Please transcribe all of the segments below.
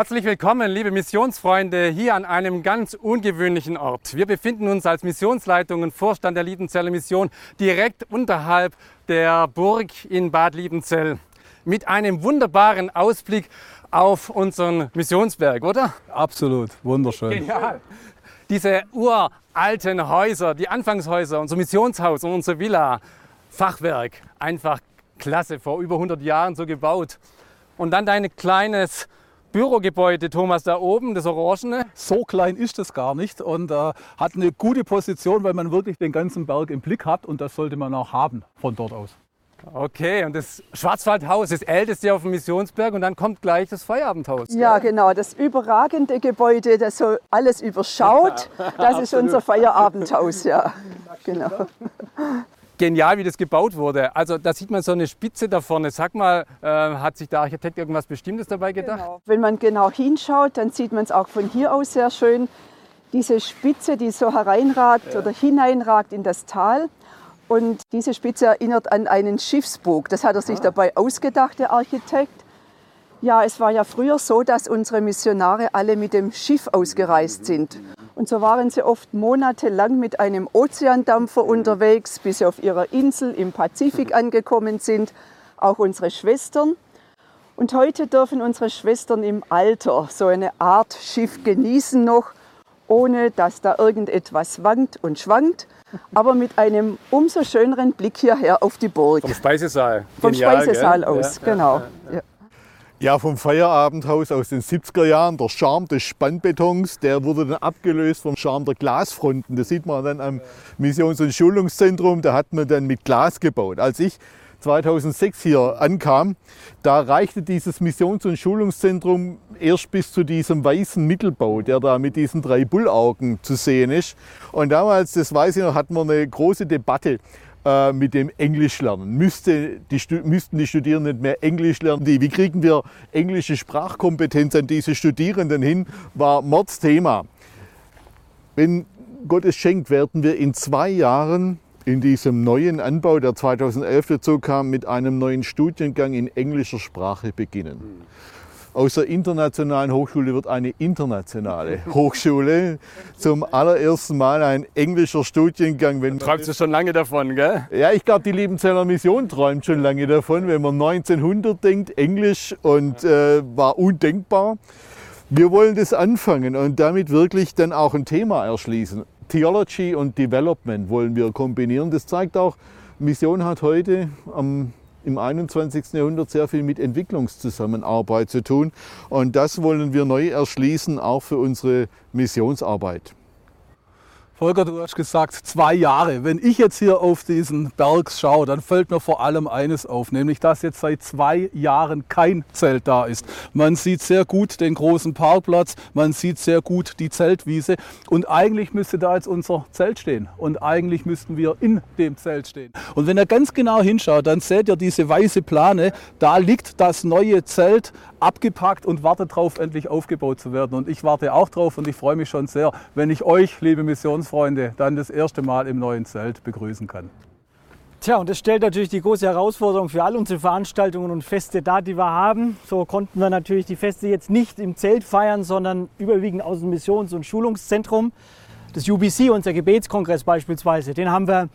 Herzlich willkommen, liebe Missionsfreunde, hier an einem ganz ungewöhnlichen Ort. Wir befinden uns als Missionsleitung und Vorstand der Liebenzeller Mission direkt unterhalb der Burg in Bad Liebenzell mit einem wunderbaren Ausblick auf unseren Missionsberg, oder? Absolut, wunderschön. Genial. Diese uralten Häuser, die Anfangshäuser, unser Missionshaus und unsere Villa, Fachwerk, einfach klasse, vor über 100 Jahren so gebaut. Und dann dein kleines Bürogebäude, Thomas, da oben, das Orangene. So klein ist es gar nicht und äh, hat eine gute Position, weil man wirklich den ganzen Berg im Blick hat und das sollte man auch haben von dort aus. Okay, und das Schwarzwaldhaus, das älteste auf dem Missionsberg und dann kommt gleich das Feierabendhaus. Ja, genau, das überragende Gebäude, das so alles überschaut, das ist unser Feierabendhaus, ja. Genau. Genial, wie das gebaut wurde. Also da sieht man so eine Spitze da vorne. Sag mal, äh, hat sich der Architekt irgendwas Bestimmtes dabei gedacht? Genau. Wenn man genau hinschaut, dann sieht man es auch von hier aus sehr schön. Diese Spitze, die so hereinragt oder hineinragt in das Tal. Und diese Spitze erinnert an einen Schiffsbug. Das hat er sich dabei ausgedacht, der Architekt. Ja, es war ja früher so, dass unsere Missionare alle mit dem Schiff ausgereist sind. Und so waren sie oft monatelang mit einem Ozeandampfer unterwegs, bis sie auf ihrer Insel im Pazifik angekommen sind. Auch unsere Schwestern. Und heute dürfen unsere Schwestern im Alter so eine Art Schiff genießen noch, ohne dass da irgendetwas wankt und schwankt, aber mit einem umso schöneren Blick hierher auf die Burg. Vom Speisesaal. Vom Genial, Speisesaal gell? aus, Ja, ja, genau. ja. Ja. Ja, vom Feierabendhaus aus den 70er Jahren, der Charme des Spannbetons, der wurde dann abgelöst vom Charme der Glasfronten. Das sieht man dann am Missions- und Schulungszentrum, da hat man dann mit Glas gebaut. Als ich 2006 hier ankam, da reichte dieses Missions- und Schulungszentrum erst bis zu diesem weißen Mittelbau, der da mit diesen drei Bullaugen zu sehen ist. Und damals, das weiß ich noch, hatten wir eine große Debatte äh, mit dem Englisch lernen. Müsste die, müssten die Studierenden mehr Englisch lernen? Wie kriegen wir englische Sprachkompetenz an diese Studierenden hin? War Mordsthema. Wenn Gott es schenkt, werden wir in zwei Jahren in diesem neuen Anbau, der 2011 dazu kam, mit einem neuen Studiengang in englischer Sprache beginnen. Aus der internationalen Hochschule wird eine internationale Hochschule. Zum allerersten Mal ein englischer Studiengang. Wenn Träumst du schon lange davon, gell? ja, ich glaube, die Liebenzeller Mission träumt schon lange davon. Wenn man 1900 denkt, Englisch und äh, war undenkbar. Wir wollen das anfangen und damit wirklich dann auch ein Thema erschließen. Theology und Development wollen wir kombinieren. Das zeigt auch, Mission hat heute am, im 21. Jahrhundert sehr viel mit Entwicklungszusammenarbeit zu tun. Und das wollen wir neu erschließen, auch für unsere Missionsarbeit. Volker, du hast gesagt, zwei Jahre. Wenn ich jetzt hier auf diesen Berg schaue, dann fällt mir vor allem eines auf, nämlich dass jetzt seit zwei Jahren kein Zelt da ist. Man sieht sehr gut den großen Parkplatz, man sieht sehr gut die Zeltwiese und eigentlich müsste da jetzt unser Zelt stehen und eigentlich müssten wir in dem Zelt stehen. Und wenn ihr ganz genau hinschaut, dann seht ihr diese weiße Plane, da liegt das neue Zelt abgepackt und wartet darauf, endlich aufgebaut zu werden. Und ich warte auch drauf und ich freue mich schon sehr, wenn ich euch, liebe Missionsfreunde, dann das erste Mal im neuen Zelt begrüßen kann. Tja, und das stellt natürlich die große Herausforderung für all unsere Veranstaltungen und Feste dar, die wir haben. So konnten wir natürlich die Feste jetzt nicht im Zelt feiern, sondern überwiegend aus dem Missions- und Schulungszentrum. Das UBC, unser Gebetskongress beispielsweise, den haben wir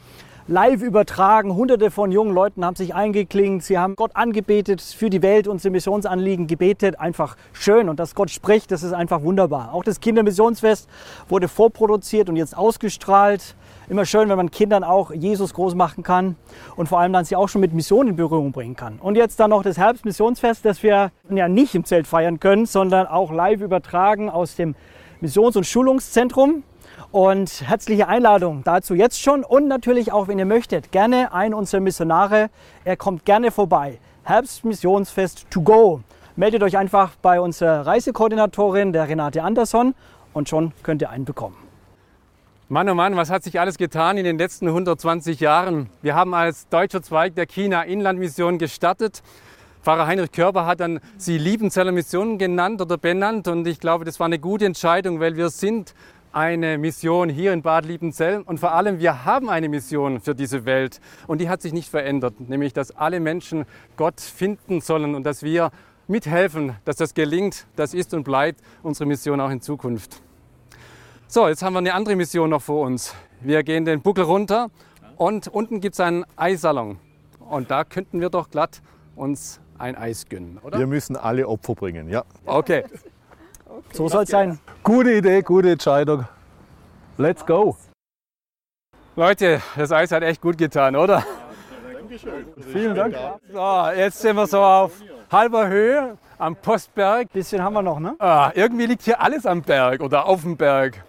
live übertragen. Hunderte von jungen Leuten haben sich eingeklingt. Sie haben Gott angebetet, für die Welt unsere Missionsanliegen gebetet. Einfach schön. Und dass Gott spricht, das ist einfach wunderbar. Auch das Kindermissionsfest wurde vorproduziert und jetzt ausgestrahlt. Immer schön, wenn man Kindern auch Jesus groß machen kann und vor allem dann sie auch schon mit Mission in Berührung bringen kann. Und jetzt dann noch das Herbstmissionsfest, das wir ja nicht im Zelt feiern können, sondern auch live übertragen aus dem Missions- und Schulungszentrum. Und herzliche Einladung dazu jetzt schon und natürlich auch, wenn ihr möchtet, gerne ein unserer Missionare. Er kommt gerne vorbei. Herbstmissionsfest to go. meldet euch einfach bei unserer Reisekoordinatorin, der Renate Andersson, und schon könnt ihr einen bekommen. Mann, oh Mann, was hat sich alles getan in den letzten 120 Jahren? Wir haben als deutscher Zweig der China-Inlandmission gestartet. Pfarrer Heinrich Körber hat dann sie Liebenzeller Mission genannt oder benannt und ich glaube, das war eine gute Entscheidung, weil wir sind eine Mission hier in Bad Liebenzell und vor allem wir haben eine Mission für diese Welt und die hat sich nicht verändert, nämlich dass alle Menschen Gott finden sollen und dass wir mithelfen, dass das gelingt. Das ist und bleibt unsere Mission auch in Zukunft. So, jetzt haben wir eine andere Mission noch vor uns. Wir gehen den Buckel runter und unten gibt es einen Eissalon und da könnten wir doch glatt uns ein Eis gönnen, oder? Wir müssen alle Opfer bringen, ja. Okay. So soll es sein. Gute Idee, gute Entscheidung. Let's go. Leute, das Eis hat echt gut getan, oder? Vielen Dank. So, jetzt sind wir so auf halber Höhe am Postberg. Bisschen haben wir noch, ne? Ah, irgendwie liegt hier alles am Berg oder auf dem Berg.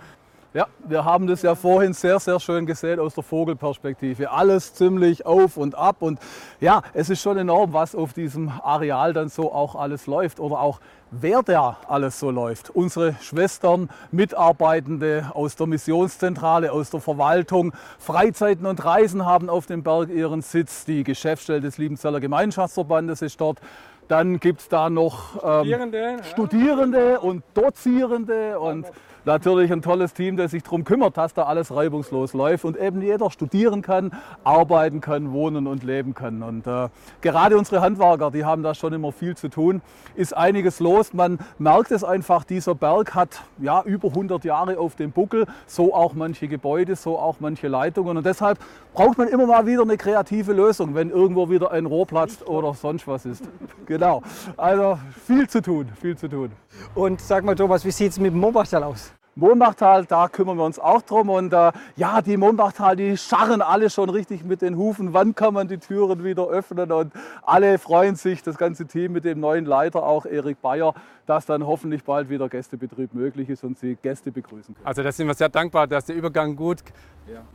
Ja, wir haben das ja vorhin sehr, sehr schön gesehen aus der Vogelperspektive. Alles ziemlich auf und ab. Und ja, es ist schon enorm, was auf diesem Areal dann so auch alles läuft oder auch wer da alles so läuft. Unsere Schwestern, Mitarbeitende aus der Missionszentrale, aus der Verwaltung, Freizeiten und Reisen haben auf dem Berg ihren Sitz. Die Geschäftsstelle des Liebenzeller Gemeinschaftsverbandes ist dort. Dann gibt es da noch ähm, Studierende, ja. Studierende und Dozierende und natürlich ein tolles Team, das sich darum kümmert, dass da alles reibungslos läuft und eben jeder studieren kann, arbeiten kann, wohnen und leben kann. Und äh, gerade unsere Handwerker, die haben da schon immer viel zu tun, ist einiges los. Man merkt es einfach, dieser Berg hat ja über 100 Jahre auf dem Buckel, so auch manche Gebäude, so auch manche Leitungen. Und deshalb braucht man immer mal wieder eine kreative Lösung, wenn irgendwo wieder ein Rohr platzt oder sonst was ist. Genau. Also viel zu tun, viel zu tun. Und sag mal, Thomas, wie sieht es mit dem Mombachtal aus? Mombachtal, da kümmern wir uns auch drum. Und äh, ja, die Mombachtal, die scharren alle schon richtig mit den Hufen. Wann kann man die Türen wieder öffnen? Und alle freuen sich, das ganze Team mit dem neuen Leiter, auch Erik Bayer, dass dann hoffentlich bald wieder Gästebetrieb möglich ist und sie Gäste begrüßen können. Also da sind wir sehr dankbar, dass der Übergang gut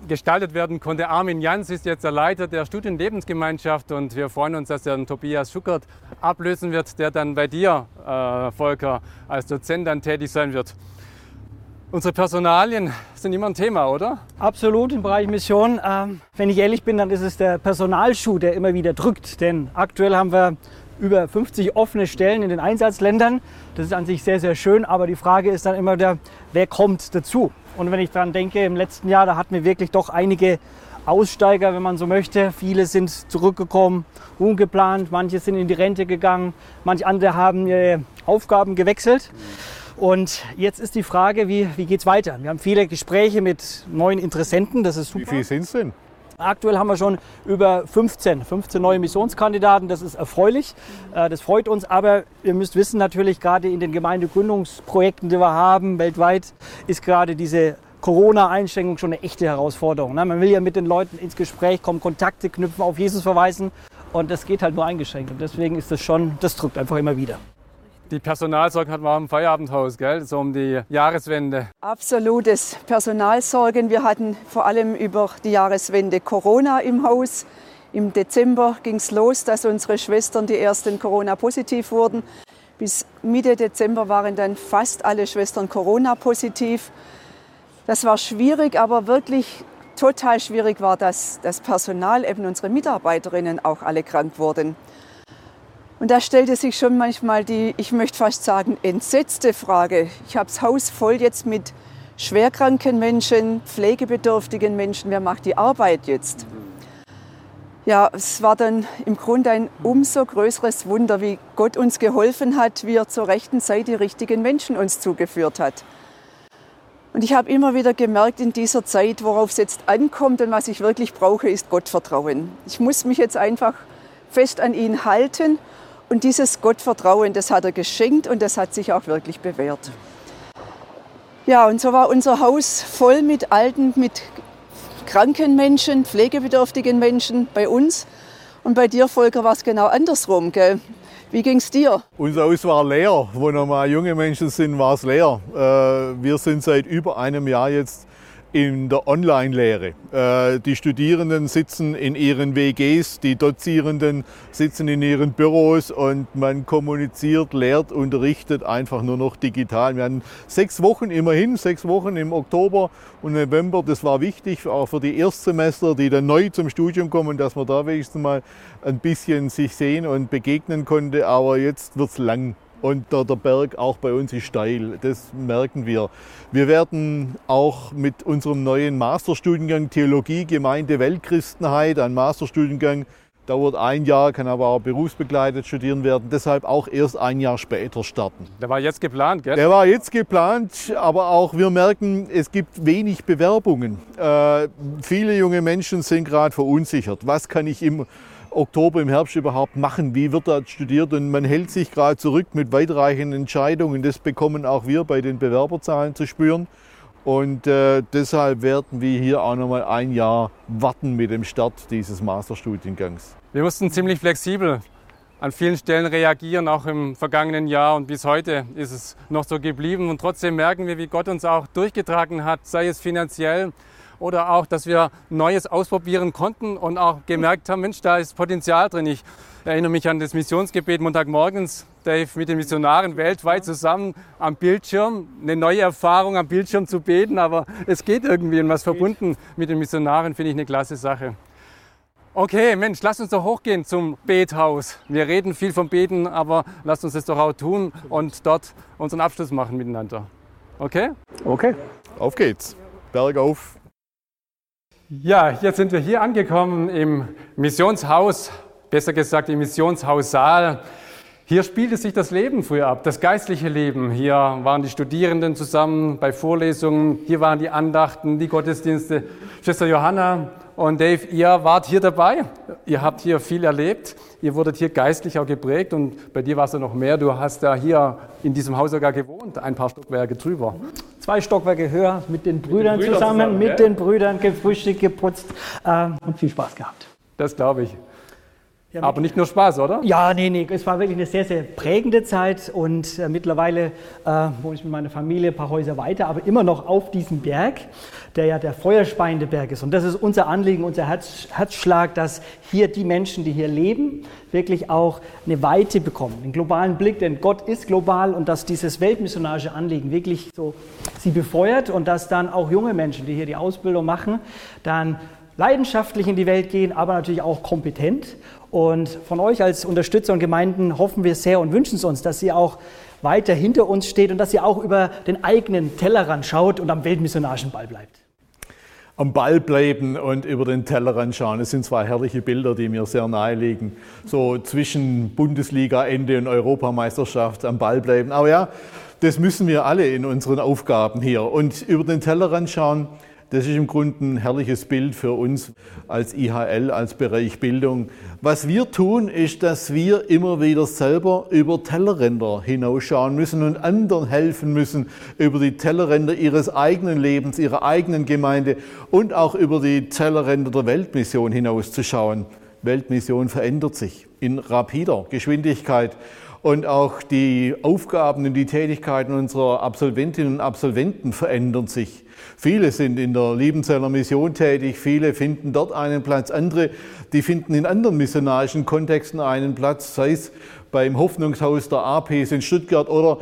gestaltet werden konnte. Armin Jans ist jetzt der Leiter der Studienlebensgemeinschaft und wir freuen uns, dass er den Tobias Schuckert ablösen wird, der dann bei dir, äh, Volker, als Dozent dann tätig sein wird. Unsere Personalien sind immer ein Thema, oder? Absolut im Bereich Mission. Ähm, wenn ich ehrlich bin, dann ist es der Personalschuh, der immer wieder drückt. Denn aktuell haben wir über 50 offene Stellen in den Einsatzländern. Das ist an sich sehr, sehr schön. Aber die Frage ist dann immer wieder, wer kommt dazu? Und wenn ich daran denke, im letzten Jahr, da hatten wir wirklich doch einige Aussteiger, wenn man so möchte. Viele sind zurückgekommen, ungeplant. Manche sind in die Rente gegangen. Manche andere haben ihre Aufgaben gewechselt. Und jetzt ist die Frage, wie, wie geht es weiter? Wir haben viele Gespräche mit neuen Interessenten, das ist Wie super. viele sind es denn? Aktuell haben wir schon über 15, 15 neue Missionskandidaten. Das ist erfreulich. Äh, Das freut uns. Aber ihr müsst wissen, natürlich gerade in den Gemeindegründungsprojekten, die wir haben, weltweit, ist gerade diese Corona-Einschränkung schon eine echte Herausforderung. ne? Man will ja mit den Leuten ins Gespräch kommen, Kontakte knüpfen, auf Jesus verweisen. Und das geht halt nur eingeschränkt. Und deswegen ist das schon, das drückt einfach immer wieder. Die Personalsorgen hatten wir am Feierabendhaus, gell? so um die Jahreswende. Absolutes Personalsorgen. Wir hatten vor allem über die Jahreswende Corona im Haus. Im Dezember ging es los, dass unsere Schwestern die ersten Corona-positiv wurden. Bis Mitte Dezember waren dann fast alle Schwestern Corona-positiv. Das war schwierig, aber wirklich total schwierig war, dass das Personal, eben unsere Mitarbeiterinnen, auch alle krank wurden. Und da stellte sich schon manchmal die, ich möchte fast sagen, entsetzte Frage. Ich habe das Haus voll jetzt mit schwerkranken Menschen, pflegebedürftigen Menschen. Wer macht die Arbeit jetzt? Ja, es war dann im Grunde ein umso größeres Wunder, wie Gott uns geholfen hat, wie er zur rechten Zeit die richtigen Menschen uns zugeführt hat. Und ich habe immer wieder gemerkt in dieser Zeit, worauf es jetzt ankommt und was ich wirklich brauche, ist Gottvertrauen. Ich muss mich jetzt einfach fest an ihn halten und dieses Gottvertrauen, das hat er geschenkt und das hat sich auch wirklich bewährt. Ja, und so war unser Haus voll mit alten, mit kranken Menschen, pflegebedürftigen Menschen bei uns. Und bei dir, Volker, war es genau andersrum. Gell? Wie ging es dir? Unser Haus war leer. Wo noch mal junge Menschen sind, war es leer. Äh, Wir sind seit über einem Jahr jetzt in der Online-Lehre. Äh, die Studierenden sitzen in ihren WGs, die Dozierenden sitzen in ihren Büros und man kommuniziert, lehrt, unterrichtet einfach nur noch digital. Wir hatten sechs Wochen immerhin, sechs Wochen im Oktober und November. Das war wichtig, auch für die Erstsemester, die dann neu zum Studium kommen, dass man da wenigstens mal ein bisschen sich sehen und begegnen konnte. Aber jetzt wird es lang und der, der, Berg auch bei uns ist steil. Das merken wir. Wir werden auch mit unserem neuen Masterstudiengang Theologie, Gemeinde, Weltchristenheit, ein Masterstudiengang, dauert ein Jahr, kann aber auch berufsbegleitet studieren werden, deshalb auch erst ein Jahr später starten. Der war jetzt geplant, gell? Der war jetzt geplant, aber auch wir merken, es gibt wenig Bewerbungen. Äh, viele junge Menschen sind gerade verunsichert. Was kann ich im Oktober, im Herbst überhaupt machen? Wie wird da studiert? Und man hält sich gerade zurück mit weitreichenden Entscheidungen. Das bekommen auch wir bei den Bewerberzahlen zu spüren. Und äh, deshalb werden wir hier auch noch mal ein Jahr warten mit dem Start dieses Masterstudiengangs. Wir mussten ziemlich flexibel an vielen Stellen reagieren, auch im vergangenen Jahr und bis heute ist es noch so geblieben. Und trotzdem merken wir, wie Gott uns auch durchgetragen hat, sei es finanziell, oder auch, dass wir Neues ausprobieren konnten und auch gemerkt haben, Mensch, da ist Potenzial drin. Ich erinnere mich an das Missionsgebet Montagmorgens, Dave, mit den Missionaren weltweit zusammen am Bildschirm, eine neue Erfahrung am Bildschirm zu beten, aber es geht irgendwie und was verbunden mit den Missionaren finde ich eine klasse Sache. Okay, Mensch, lass uns doch hochgehen zum Bethaus. Wir reden viel vom Beten, aber lass uns das doch auch tun und dort unseren Abschluss machen miteinander. Okay? Okay. Auf geht's. Berg auf. Ja, jetzt sind wir hier angekommen im Missionshaus, besser gesagt im Missionshaussaal. Hier spielte sich das Leben früher ab, das geistliche Leben. Hier waren die Studierenden zusammen bei Vorlesungen, hier waren die Andachten, die Gottesdienste. Schwester Johanna und Dave, ihr wart hier dabei, ihr habt hier viel erlebt, ihr wurdet hier geistlich auch geprägt und bei dir war es ja noch mehr. Du hast ja hier in diesem Haus sogar gewohnt, ein paar Stockwerke drüber. Zwei Stockwerke höher, mit den Brüdern, mit den Brüdern zusammen, zusammen, mit ja? den Brüdern gefrühstückt, geputzt äh, und viel Spaß gehabt. Das glaube ich. Ja, Aber nicht nur Spaß, oder? Ja, nee, nee. Es war wirklich eine sehr, sehr prägende Zeit und äh, mittlerweile äh, wohne ich mit meiner Familie ein paar Häuser weiter, aber immer noch auf diesem Berg, der ja der feuerspeiende Berg ist. Und das ist unser Anliegen, unser Herz, Herzschlag, dass hier die Menschen, die hier leben, wirklich auch eine Weite bekommen, einen globalen Blick, denn Gott ist global und dass dieses weltmissionarische Anliegen wirklich so sie befeuert und dass dann auch junge Menschen, die hier die Ausbildung machen, dann leidenschaftlich in die Welt gehen, aber natürlich auch kompetent. Und von euch als Unterstützer und Gemeinden hoffen wir sehr und wünschen es uns, dass ihr auch weiter hinter uns steht und dass ihr auch über den eigenen Tellerrand schaut und am weltmissionarischen Ball bleibt. Am Ball bleiben und über den Tellerrand schauen. Das sind zwei herrliche Bilder, die mir sehr nahe liegen. So zwischen Bundesliga-Ende und Europameisterschaft am Ball bleiben. Aber ja, das müssen wir alle in unseren Aufgaben hier. Und über den Tellerrand schauen, das ist im Grunde ein herrliches Bild für uns als IHL, als Bereich Bildung. Was wir tun, ist, dass wir immer wieder selber über Tellerränder hinausschauen müssen und anderen helfen müssen, über die Tellerränder ihres eigenen Lebens, ihrer eigenen Gemeinde und auch über die Tellerränder der Weltmission hinauszuschauen. Weltmission verändert sich in rapider Geschwindigkeit und auch die Aufgaben und die Tätigkeiten unserer Absolventinnen und Absolventen verändern sich. Viele sind in der Liebenzeller Mission tätig, viele finden dort einen Platz, andere, die finden in anderen missionarischen Kontexten einen Platz, sei es beim Hoffnungshaus der APs in Stuttgart oder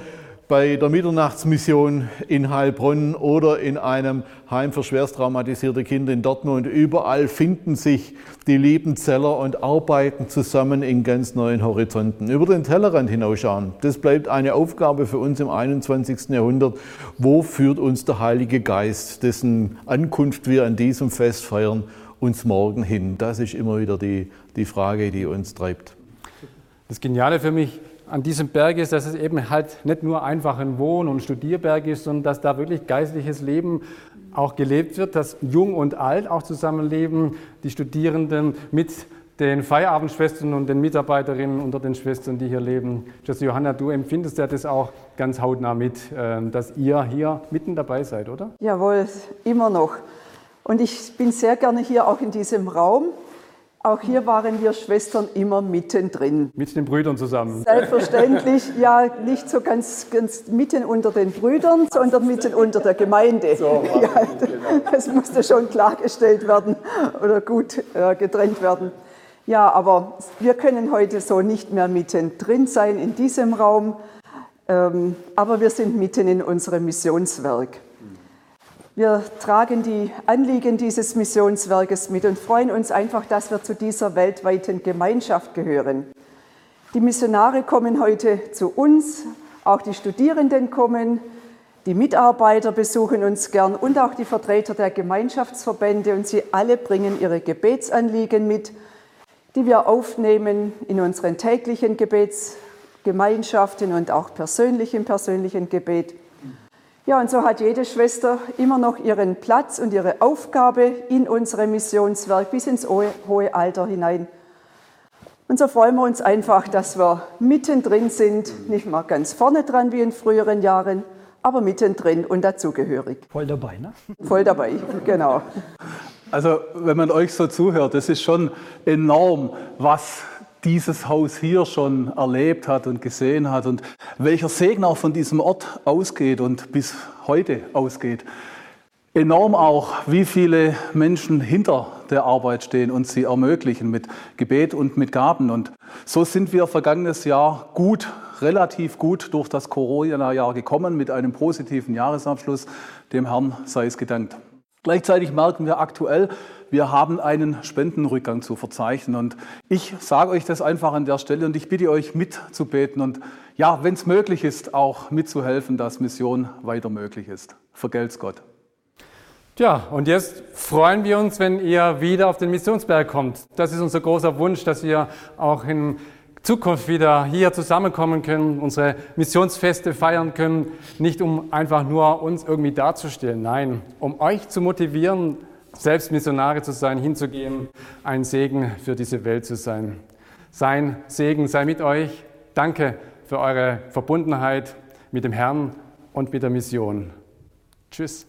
bei der Mitternachtsmission in Heilbronn oder in einem Heim für schwerst traumatisierte Kinder in Dortmund. Überall finden sich die lieben Zeller und arbeiten zusammen in ganz neuen Horizonten. Über den Tellerrand hinausschauen, das bleibt eine Aufgabe für uns im 21. Jahrhundert. Wo führt uns der Heilige Geist, dessen Ankunft wir an diesem Fest feiern, uns morgen hin? Das ist immer wieder die, die Frage, die uns treibt. Das Geniale für mich an diesem Berg ist, dass es eben halt nicht nur einfach ein Wohn- und Studierberg ist, sondern dass da wirklich geistliches Leben auch gelebt wird, dass Jung und Alt auch zusammenleben, die Studierenden mit den Feierabendschwestern und den Mitarbeiterinnen unter den Schwestern, die hier leben. Schwester Johanna, du empfindest ja das auch ganz hautnah mit, ähm, dass ihr hier mitten dabei seid, oder? Jawohl, immer noch. Und ich bin sehr gerne hier auch in diesem Raum. Auch hier waren wir Schwestern immer mittendrin. Mit den Brüdern zusammen. Selbstverständlich, ja, nicht so ganz, ganz mitten unter den Brüdern, sondern mitten unter der Gemeinde. So ja, das musste schon klargestellt werden oder gut äh, getrennt werden. Ja, aber wir können heute so nicht mehr mittendrin sein in diesem Raum, ähm, aber wir sind mitten in unserem Missionswerk. Wir tragen die Anliegen dieses Missionswerkes mit und freuen uns einfach, dass wir zu dieser weltweiten Gemeinschaft gehören. Die Missionare kommen heute zu uns, auch die Studierenden kommen, die Mitarbeiter besuchen uns gern und auch die Vertreter der Gemeinschaftsverbände und sie alle bringen ihre Gebetsanliegen mit, die wir aufnehmen in unseren täglichen Gebetsgemeinschaften und auch persönlich im persönlichen Gebet. Ja, und so hat jede Schwester immer noch ihren Platz und ihre Aufgabe in unserem Missionswerk bis ins hohe Alter hinein. Und so freuen wir uns einfach, dass wir mittendrin sind, nicht mal ganz vorne dran wie in früheren Jahren, aber mittendrin und dazugehörig. Voll dabei, ne? Voll dabei, genau. Also, wenn man euch so zuhört, das ist schon enorm, was dieses Haus hier schon erlebt hat und gesehen hat und welcher Segen auch von diesem Ort ausgeht und bis heute ausgeht. Enorm auch, wie viele Menschen hinter der Arbeit stehen und sie ermöglichen mit Gebet und mit Gaben. Und so sind wir vergangenes Jahr gut, relativ gut durch das Corona-Jahr gekommen mit einem positiven Jahresabschluss. Dem Herrn sei es gedankt. Gleichzeitig merken wir aktuell, wir haben einen Spendenrückgang zu verzeichnen. Und ich sage euch das einfach an der Stelle und ich bitte euch mitzubeten und ja, wenn es möglich ist, auch mitzuhelfen, dass Mission weiter möglich ist. Vergelt's Gott. Ja, und jetzt freuen wir uns, wenn ihr wieder auf den Missionsberg kommt. Das ist unser großer Wunsch, dass wir auch in Zukunft wieder hier zusammenkommen können, unsere Missionsfeste feiern können, nicht um einfach nur uns irgendwie darzustellen, nein, um euch zu motivieren, selbst Missionare zu sein, hinzugehen, ein Segen für diese Welt zu sein. Sein Segen sei mit euch. Danke für eure Verbundenheit mit dem Herrn und mit der Mission. Tschüss.